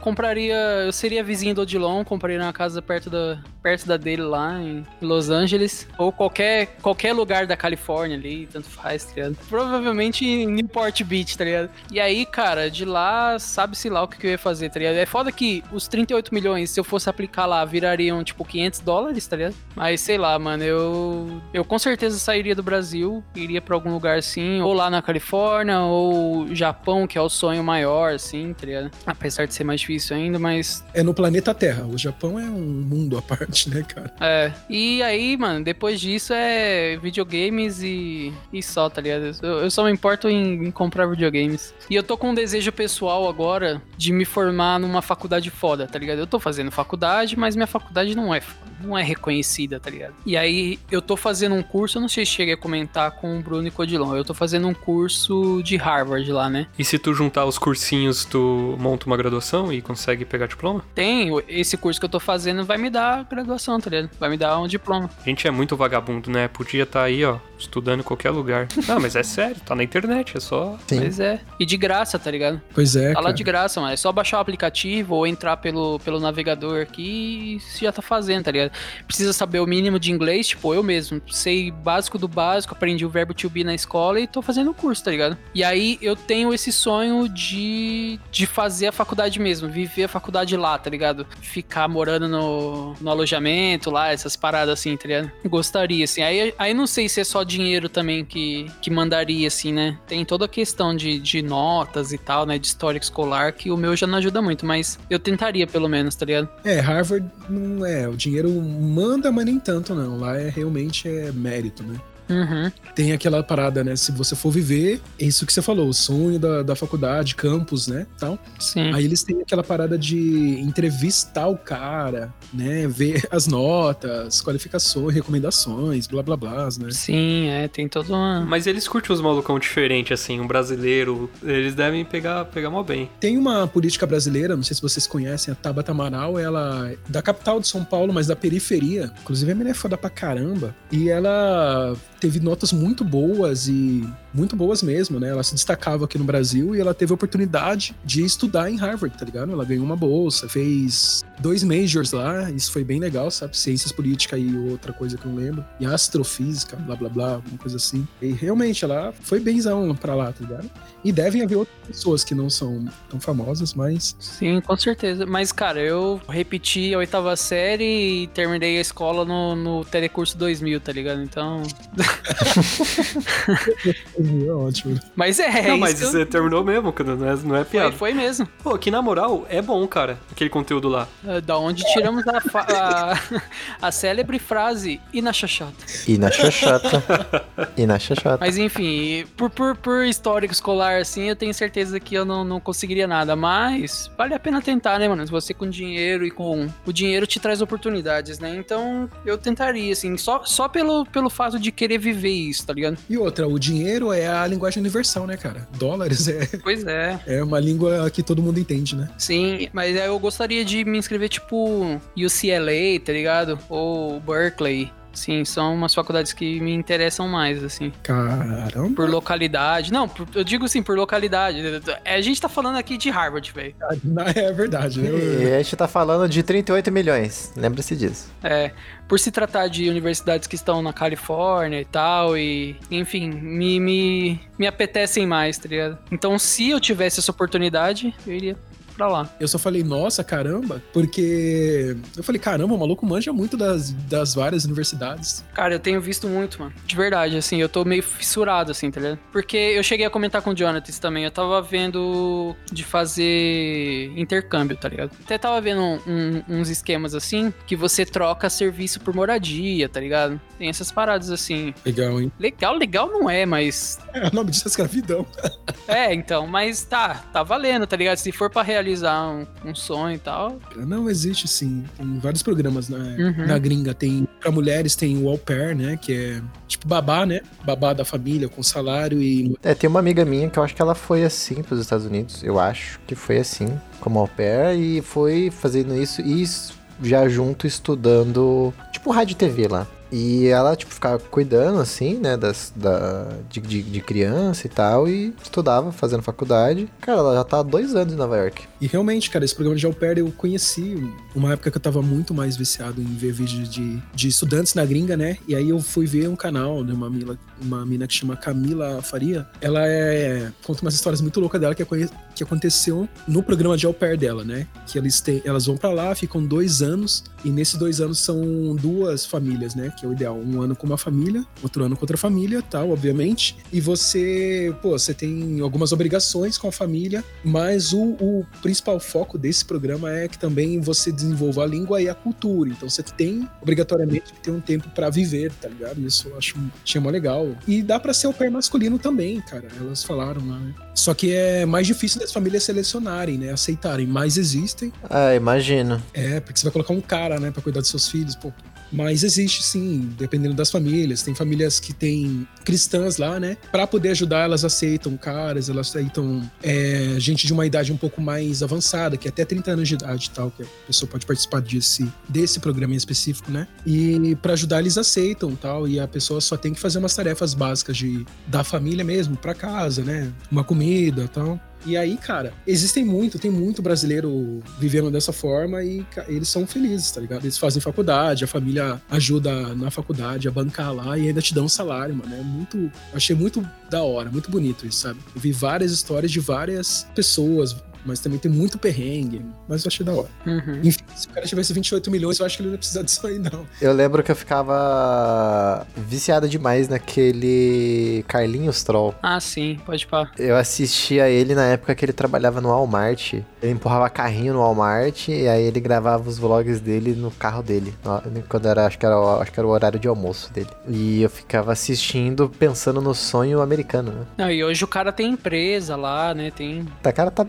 Compraria. Eu seria vizinho do Odilon, compraria uma casa perto da, perto da dele lá em Los Angeles. Ou qualquer, qualquer lugar da Califórnia ali, tanto faz, tá ligado? Provavelmente em Newport Beach, tá ligado? E aí, cara, de lá, sabe-se lá o que, que eu ia fazer, tá ligado? É foda que os 38 milhões, se eu fosse aplicar lá, virariam tipo 500 dólares, tá ligado? Mas sei lá, mano, eu. Eu com certeza sairia do Brasil, iria pra algum lugar assim, ou lá na Califórnia, ou Japão, que é o sonho maior, assim, tá ligado? Apesar de ser mais difícil isso ainda, mas. É no planeta Terra. O Japão é um mundo à parte, né, cara? É. E aí, mano, depois disso é videogames e, e só, tá ligado? Eu, eu só me importo em, em, comprar videogames. E eu tô com um desejo pessoal agora de me formar numa faculdade foda, tá ligado? Eu tô fazendo faculdade, mas minha faculdade não é foda. Não é reconhecida, tá ligado? E aí eu tô fazendo um curso, eu não sei se cheguei a comentar com o Bruno e Codilon, eu tô fazendo um curso de Harvard lá, né? E se tu juntar os cursinhos, tu monta uma graduação e consegue pegar diploma? Tem, esse curso que eu tô fazendo vai me dar graduação, tá ligado? Vai me dar um diploma. A gente é muito vagabundo, né? Podia estar tá aí, ó, estudando em qualquer lugar. Não, mas é sério, tá na internet, é só. Sim. Pois é. E de graça, tá ligado? Pois é, Tá lá cara. de graça, mano. É só baixar o aplicativo ou entrar pelo, pelo navegador aqui e você já tá fazendo, tá ligado? Precisa saber o mínimo de inglês, tipo, eu mesmo. Sei básico do básico, aprendi o verbo to be na escola e tô fazendo o curso, tá ligado? E aí eu tenho esse sonho de, de fazer a faculdade mesmo, viver a faculdade lá, tá ligado? Ficar morando no, no alojamento lá, essas paradas assim, tá ligado? Gostaria, assim. Aí, aí não sei se é só dinheiro também que, que mandaria, assim, né? Tem toda a questão de, de notas e tal, né? De histórico escolar, que o meu já não ajuda muito, mas eu tentaria pelo menos, tá ligado? É, Harvard não é. O dinheiro manda, mas nem tanto, não. Lá é realmente é mérito, né? Uhum. Tem aquela parada, né? Se você for viver, é isso que você falou, o sonho da, da faculdade, campus, né? Tal. Sim. Aí eles têm aquela parada de entrevistar o cara, né? Ver as notas, qualificações, recomendações, blá blá blá, né? Sim, é, tem toda uma. Mas eles curtem os malucão diferente, assim, um brasileiro. Eles devem pegar, pegar mal bem. Tem uma política brasileira, não sei se vocês conhecem, a Tabata Amaral, ela é da capital de São Paulo, mas da periferia. Inclusive a mulher é foda pra caramba. E ela teve notas muito boas e muito boas mesmo, né? Ela se destacava aqui no Brasil e ela teve a oportunidade de estudar em Harvard, tá ligado? Ela ganhou uma bolsa, fez dois majors lá, isso foi bem legal, sabe? Ciências políticas e outra coisa que eu não lembro. E astrofísica, blá blá blá, uma coisa assim. E realmente ela foi benzão pra lá, tá ligado? E devem haver outras pessoas que não são tão famosas, mas Sim, com certeza. Mas, cara, eu repeti a oitava série e terminei a escola no, no Telecurso 2000, tá ligado? Então. é ótimo. Mas é, não, isso mas eu- você terminou mesmo, cara, não é, não é foi, piada. foi mesmo. Pô, que na moral, é bom, cara, aquele conteúdo lá. Ah, Da onde tiramos a, a, a célebre frase e na chachata. E na xoxota. e na xoxota. Mas enfim, por, por, por histórico escolar assim, eu tenho certeza que eu não, não conseguiria nada. Mas vale a pena tentar, né, mano? Se você com dinheiro e com. O dinheiro te traz oportunidades, né? Então eu tentaria, assim, só, só pelo, pelo fato de querer viver isso, tá ligado? E outra, o dinheiro é a linguagem universal, né, cara? Dólares é, Pois é. é uma língua que todo mundo entende, né? Sim, mas eu gostaria de me inscrever, tipo, UCLA, tá ligado? Ou Berkeley. Sim, são umas faculdades que me interessam mais, assim. Caramba. Por localidade. Não, por- eu digo assim, por localidade. É, A gente tá falando aqui de Harvard, velho. É verdade, né? E a gente tá falando de 38 milhões. Lembra-se disso. É, por se tratar de universidades que estão na Califórnia e tal, e enfim, me, me, me apetecem mais, tá ligado? Então, se eu tivesse essa oportunidade, eu iria pra lá. Eu só falei, nossa, caramba, porque eu falei, caramba, o maluco manja muito das, das várias universidades. Cara, eu tenho visto muito, mano. De verdade, assim, eu tô meio fissurado, assim, tá ligado? Porque eu cheguei a comentar com o Jonathan também. Eu tava vendo de fazer intercâmbio, tá ligado? Até tava vendo um- um- uns esquemas assim que você troca serviço por moradia, tá ligado? Tem essas paradas assim. Legal, hein? Legal, legal não é, mas. É, o nome disso é escravidão. É, então, mas tá, tá valendo, tá ligado? Se for pra realizar um, um sonho e tal. Não, existe sim. Tem vários programas na, Uhum. na gringa. Tem, pra mulheres tem o au pair, né? Que é tipo babá, né? Babá da família, com salário e É, tem uma amiga minha que eu acho que ela foi assim pros Estados Unidos. Eu acho que foi assim, como au pair, e foi fazendo isso e já junto estudando, tipo rádio e TV lá. E ela, tipo, ficava cuidando, assim, né, das, da, de, de, de criança e tal, e estudava, fazendo faculdade. Cara, ela já tá há dois anos em Nova York. E realmente, cara, esse programa de au pair eu conheci uma época que eu tava muito mais viciado em ver vídeos de, de estudantes na gringa, né? E aí eu fui ver um canal, né? Uma, mina, uma mina que chama Camila Faria. Ela é. conta umas histórias muito loucas dela que, aconhe- que aconteceu no programa de au pair dela, né? Que eles têm, elas vão pra lá, ficam dois anos, e nesses dois anos são duas famílias, né? Que é o ideal. Um ano com uma família, outro ano com outra família, tal, obviamente. E você, pô, você tem algumas obrigações com a família, mas o, o principal foco desse programa é que também você desenvolva a língua e a cultura. Então você tem obrigatoriamente que ter um tempo pra viver, tá ligado? Isso eu acho achei mó legal. E dá pra ser o pé masculino também, cara. Elas falaram lá, né? Só que é mais difícil das famílias selecionarem, né? Aceitarem. Mas existem. Ah, imagino. É, porque você vai colocar um cara, né, pra cuidar dos seus filhos. Pô, Mas existe sim, dependendo das famílias. Tem famílias que têm cristãs lá, né? Pra poder ajudar, elas aceitam caras, elas aceitam é, gente de uma idade um pouco mais avançada, que é até 30 anos de idade e tal, que a pessoa pode participar desse, desse programa em específico, né? E para ajudar, eles aceitam tal, e a pessoa só tem que fazer umas tarefas básicas de da família mesmo, para casa, né? Uma comida tal. E aí, cara, existem muito, tem muito brasileiro vivendo dessa forma e eles são felizes, tá ligado? Eles fazem faculdade, a família ajuda na faculdade a bancar lá e ainda te dão um salário, mano. É muito. Achei muito da hora, muito bonito isso, sabe? Eu vi várias histórias de várias pessoas, mas também tem muito perrengue. Mas eu achei da hora. Uhum. Enfim, se o cara tivesse 28 milhões, eu acho que ele não ia precisar disso aí, não. Eu lembro que eu ficava viciado demais naquele Carlinhos Troll. Ah, sim, pode pá. Eu assistia ele na época que ele trabalhava no Walmart. Ele empurrava carrinho no Walmart e aí ele gravava os vlogs dele no carro dele. Quando era, acho que era, acho que era o horário de almoço dele. E eu ficava assistindo, pensando no sonho americano, né? Não, e hoje o cara tem empresa lá, né? Tem. O cara tá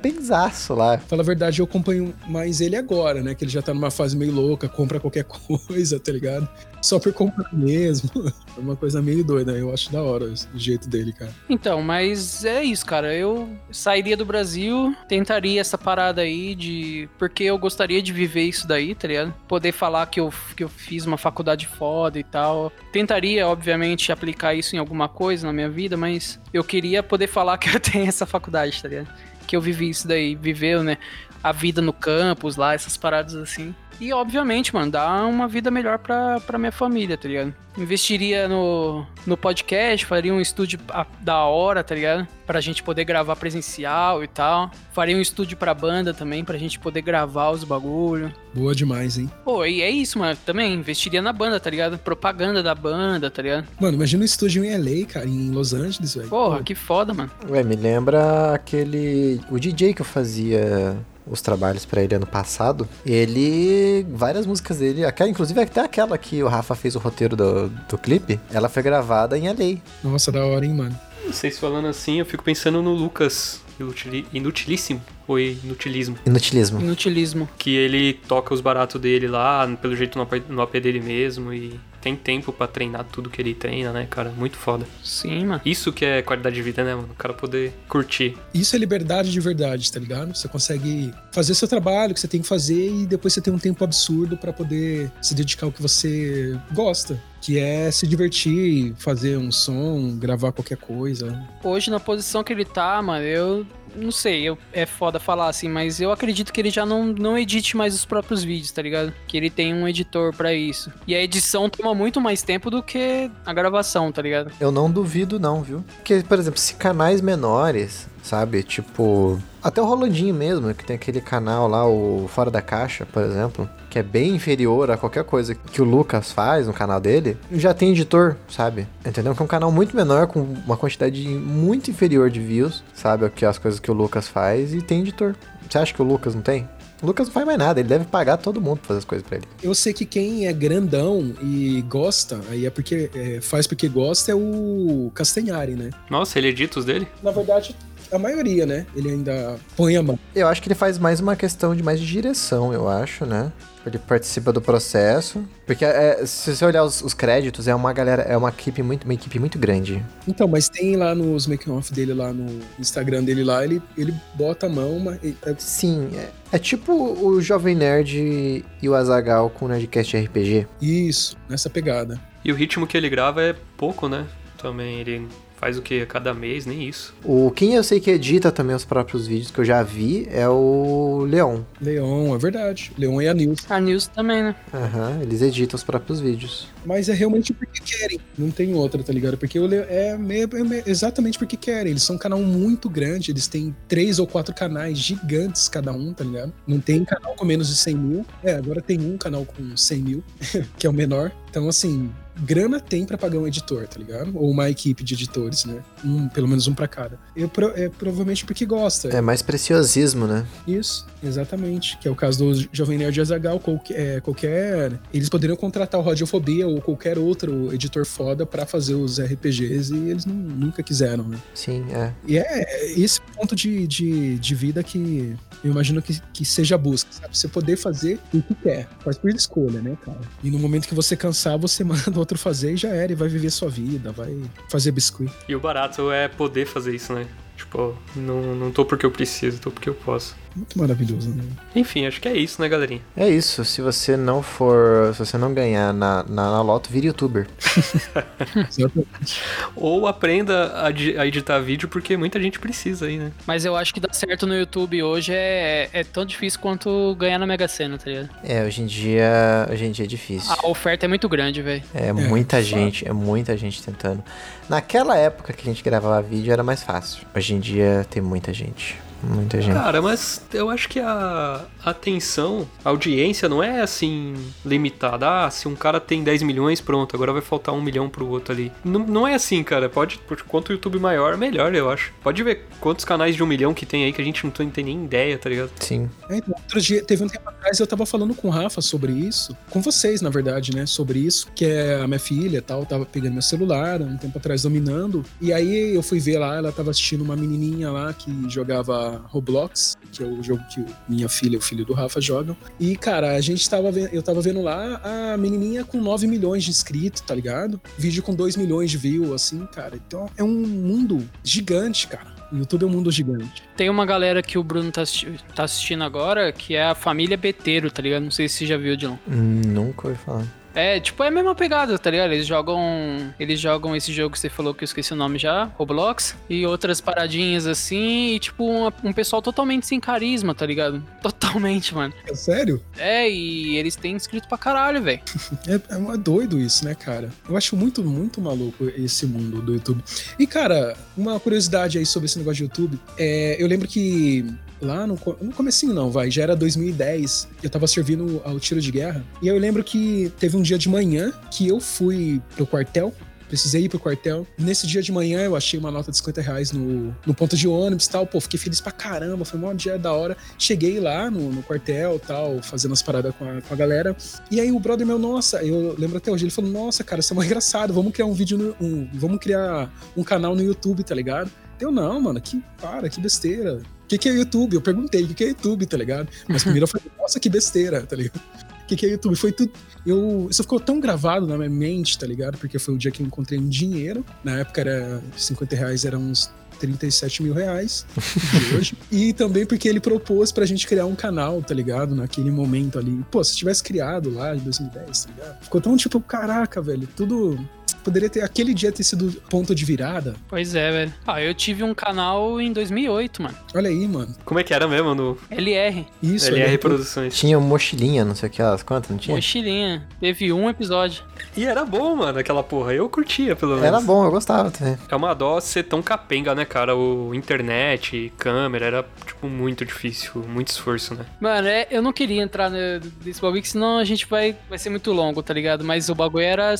benzaço lá. Fala a verdade, eu acompanho mais ele agora, né? Que ele já tá numa fase meio louca, compra qualquer coisa, tá ligado? Só por comprar mesmo. É uma coisa meio doida, eu acho da hora o jeito dele, cara. Então, mas é isso, cara. Eu sairia do Brasil, tentaria essa parada aí de. Porque eu gostaria de viver isso daí, tá ligado? Poder falar que eu, que eu fiz uma faculdade foda e tal. Tentaria, obviamente, aplicar isso em alguma coisa na minha vida, mas eu queria poder falar que eu tenho essa faculdade, tá ligado? Que eu vivi isso daí, viveu, né? A vida no campus lá, essas paradas assim. E, obviamente, mano, dar uma vida melhor pra, pra minha família, tá ligado? Investiria no, no podcast, faria um estúdio a- da hora, tá ligado? Pra gente poder gravar presencial e tal. Faria um estúdio pra banda também, pra gente poder gravar os bagulho. Boa demais, hein? Pô, e é isso, mano. Também investiria na banda, tá ligado? Propaganda da banda, tá ligado? Mano, imagina um estúdio em LA, cara, em Los Angeles, velho. Porra, que foda, mano. Ué, me lembra aquele. O DJ que eu fazia os trabalhos pra ele ano passado. Ele. Várias músicas dele. Aquela, inclusive até aquela que o Rafa fez o roteiro do, do clipe. Ela foi gravada em LA. Nossa, da hora, hein, mano. Vocês falando assim, eu fico pensando no Lucas Inutili- Inutilíssimo. Ou Inutilismo. Inutilismo. Inutilismo. Que ele toca os baratos dele lá, pelo jeito no AP, no AP dele mesmo. E tem tempo pra treinar tudo que ele treina, né, cara? Muito foda. Sim, mano. Isso que é qualidade de vida, né, mano? O cara poder curtir. Isso é liberdade de verdade, tá ligado? Você consegue fazer seu trabalho que você tem que fazer e depois você tem um tempo absurdo pra poder se dedicar ao que você gosta. Que é se divertir, fazer um som, gravar qualquer coisa. Hoje, na posição que ele tá, mano, eu não sei, eu, é foda falar assim, mas eu acredito que ele já não, não edite mais os próprios vídeos, tá ligado? Que ele tem um editor pra isso. E a edição toma muito mais tempo do que a gravação, tá ligado? Eu não duvido, não, viu? Porque, por exemplo, se canais menores, sabe? Tipo. Até o Rolandinho mesmo, que tem aquele canal lá, o Fora da Caixa, por exemplo, que é bem inferior a qualquer coisa que o Lucas faz no canal dele, já tem editor, sabe? Entendeu? Que é um canal muito menor, com uma quantidade muito inferior de views, sabe? Que as coisas que o Lucas faz, e tem editor. Você acha que o Lucas não tem? O Lucas não faz mais nada, ele deve pagar todo mundo pra fazer as coisas pra ele. Eu sei que quem é grandão e gosta, aí é porque é, faz porque gosta, é o Castanhari, né? Nossa, ele edita os dele? Na verdade, a maioria, né? Ele ainda põe a mão. Eu acho que ele faz mais uma questão de mais de direção, eu acho, né? Ele participa do processo. Porque é, se você olhar os, os créditos, é uma galera, é uma equipe muito, uma equipe muito grande. Então, mas tem lá nos making-off dele, lá no Instagram dele lá, ele, ele bota a mão, mas é- Sim, é, é tipo o Jovem Nerd e o Azagal com o Nerdcast RPG. isso, nessa pegada. E o ritmo que ele grava é pouco, né? Também ele faz o que a cada mês, nem isso. O quem eu sei que edita também os próprios vídeos que eu já vi é o Leon. Leon, é verdade. Leon e a Nilce. A News também, né? Aham, eles editam os próprios vídeos. Mas é realmente porque querem. Não tem outra, tá ligado? Porque o Le- é, meio- é meio- exatamente porque querem. Eles são um canal muito grande. Eles têm três ou quatro canais gigantes cada um, tá ligado? Não tem canal com menos de 100 mil. É, agora tem um canal com 100 mil, que é o menor. Então, assim, grana tem pra pagar um editor, tá ligado? Ou uma equipe de editores, né? Um, pelo menos um pra cada. Eu, é provavelmente porque gosta. É mais preciosismo, né? Isso, exatamente. Que é o caso do Jovem Nerd Azagal. Qualquer, é, qualquer. Eles poderiam contratar o Radiofobia ou qualquer outro editor foda pra fazer os RPGs e eles não- nunca quiseram, né? Sim, é. E é esse ponto de, de, de vida que eu imagino que, que seja a busca, sabe? Você poder fazer o que quer, faz por escolha, né, cara? E no momento que você cansar, você manda outro fazer e já era, e vai viver sua vida, vai fazer biscuit. E o barato é poder fazer isso, né? Tipo, não, não tô porque eu preciso, tô porque eu posso. Muito maravilhoso, né? Enfim, acho que é isso, né, galerinha? É isso. Se você não for. Se você não ganhar na, na, na loto, vire youtuber. Exatamente. Ou aprenda a, a editar vídeo, porque muita gente precisa aí, né? Mas eu acho que dar certo no YouTube hoje é, é tão difícil quanto ganhar na Mega Sena, tá ligado? É, hoje em dia. Hoje em dia é difícil. A oferta é muito grande, velho. É muita fato. gente, é muita gente tentando. Naquela época que a gente gravava vídeo era mais fácil. Hoje em dia tem muita gente. Muita gente. Cara, mas eu acho que a atenção, a audiência não é assim limitada. Ah, se um cara tem 10 milhões, pronto, agora vai faltar um milhão pro outro ali. Não, não é assim, cara. Pode, por- quanto o YouTube maior, melhor, eu acho. Pode ver quantos canais de um milhão que tem aí que a gente não tem nem ideia, tá ligado? Sim. É, então, outro dia, teve um tempo atrás, eu tava falando com o Rafa sobre isso, com vocês, na verdade, né? Sobre isso, que é a minha filha e tal, tava pegando meu celular, um tempo atrás dominando. E aí eu fui ver lá, ela tava assistindo uma menininha lá que jogava Roblox, que é o jogo que minha filha e o filho do Rafa jogam. E, cara, a gente tava vendo, eu tava vendo lá a menininha com 9 milhões de inscritos, tá ligado? Vídeo com 2 milhões de views, assim, cara. Então é um mundo gigante, cara. O YouTube é um mundo gigante. Tem uma galera que o Bruno tá, assisti- tá assistindo agora, que é a família Beteiro, tá ligado? Não sei se você já viu, Dilon. Hum, Nunca ouvi falar. É, tipo, é a mesma pegada, tá ligado? Eles jogam. Eles jogam esse jogo que você falou que eu esqueci o nome já, Roblox, e outras paradinhas assim, e tipo, uma- um pessoal totalmente sem carisma, tá ligado? Totalmente, mano. É sério? É, e eles têm inscrito pra caralho, velho. É, é, é doido isso, né, cara? Eu acho muito, muito maluco esse mundo do YouTube. E, cara, uma curiosidade aí sobre esse negócio de YouTube. É, eu lembro que lá no, no comecinho não, vai, já era 2010, eu tava servindo ao tiro de guerra. E eu lembro que teve um dia de manhã que eu fui pro quartel. Precisei ir pro quartel. Nesse dia de manhã eu achei uma nota de 50 reais no, no ponto de ônibus tal. Pô, fiquei feliz pra caramba. Foi um dia da hora. Cheguei lá no, no quartel tal, fazendo as paradas com a, com a galera. E aí o brother meu, nossa, eu lembro até hoje, ele falou, nossa, cara, isso é muito engraçado, vamos criar um vídeo no. Um, vamos criar um canal no YouTube, tá ligado? Eu, não, mano, que para, que besteira. O que, que é YouTube? Eu perguntei, o que, que é YouTube, tá ligado? Mas primeiro eu falei, nossa, que besteira, tá ligado? O que, que é YouTube? Foi tudo. Eu, isso ficou tão gravado na minha mente, tá ligado? Porque foi o dia que eu encontrei um dinheiro. Na época era 50 reais, era uns 37 mil reais de hoje. e também porque ele propôs pra gente criar um canal, tá ligado? Naquele momento ali. Pô, se tivesse criado lá em 2010, tá ligado? Ficou tão tipo, caraca, velho, tudo. Poderia ter. Aquele dia ter sido ponto de virada. Pois é, velho. Ah, eu tive um canal em 2008, mano. Olha aí, mano. Como é que era mesmo no LR. Isso, LR olha, Produções? Tinha mochilinha, não sei o que, elas quantas, não tinha? Mochilinha. Teve um episódio. E era bom, mano, aquela porra. Eu curtia, pelo menos. Era bom, eu gostava também. É uma dó ser tão capenga, né, cara? O internet, câmera, era, tipo, muito difícil, muito esforço, né? Mano, é, eu não queria entrar ne- nesse bagulho, senão a gente vai, vai ser muito longo, tá ligado? Mas o bagulho era,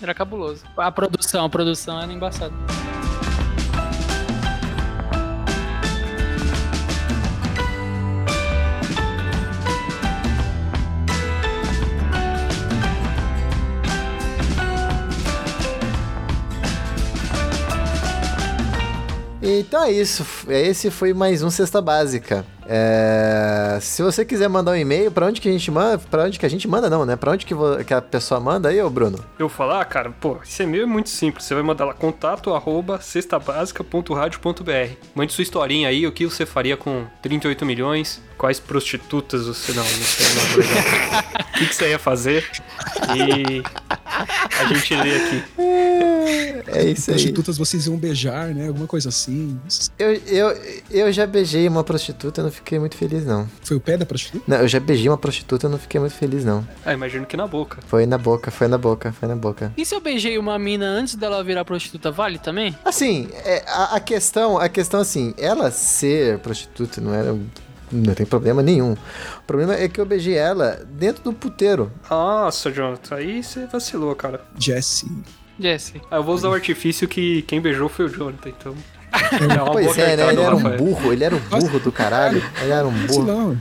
era cabuloso. A produção, a produção era embaçada. Então é isso. Esse foi mais um Cesta Básica. É, Se você quiser mandar um e-mail, pra onde que a gente manda? Pra onde que a gente manda, não, né? Pra onde que, vo- que a pessoa manda aí, ô Bruno? Eu falar, cara, pô, esse e-mail é muito simples. Você vai mandar lá contato arroba cestabásica.radio.br. Mande sua historinha aí, o que você faria com 38 milhões, quais prostitutas você. Não, não sei o nome legal. O que, que você ia fazer? E a gente lê aqui. É isso aí. Prostitutas vocês iam beijar, né? Alguma coisa assim. Eu, eu, eu já beijei uma prostituta e não fiquei muito feliz, não. Foi o pé da prostituta? Não, eu já beijei uma prostituta e não fiquei muito feliz, não. Ah, imagino que na boca. Foi na boca, foi na boca, foi na boca. E se eu beijei uma mina antes dela virar prostituta, vale também? Assim, é, a, a questão, a questão assim, ela ser prostituta não era. Não tem problema nenhum. O problema é que eu beijei ela dentro do puteiro. Nossa, Jonathan, aí você vacilou, cara. Jesse. Jesse. Ah, eu vou usar o artifício que quem beijou foi o Jonathan, então. É Pois é, né? Ele era um burro, ele era um burro do caralho. Ele era um burro,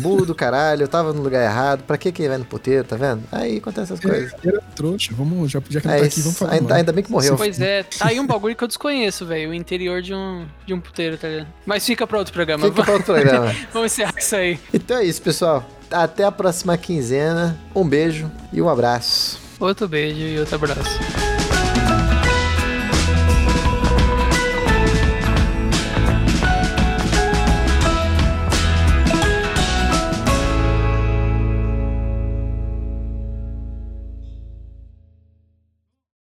burro do caralho, eu tava no lugar errado. Pra que que ele vai no puteiro, tá vendo? Aí acontece essas coisas. É, era trouxa. Vamos, já, já que ele É tá aqui, isso. vamos falar. Ainda, ainda bem que morreu. Pois é, tá aí um bagulho que eu desconheço, velho. O interior de um, de um puteiro, tá ligado? Mas fica pra outro programa. Fica para outro programa. Vamos encerrar isso aí. Então é isso, pessoal. Até a próxima quinzena. Um beijo e um abraço. Outro beijo e outro abraço.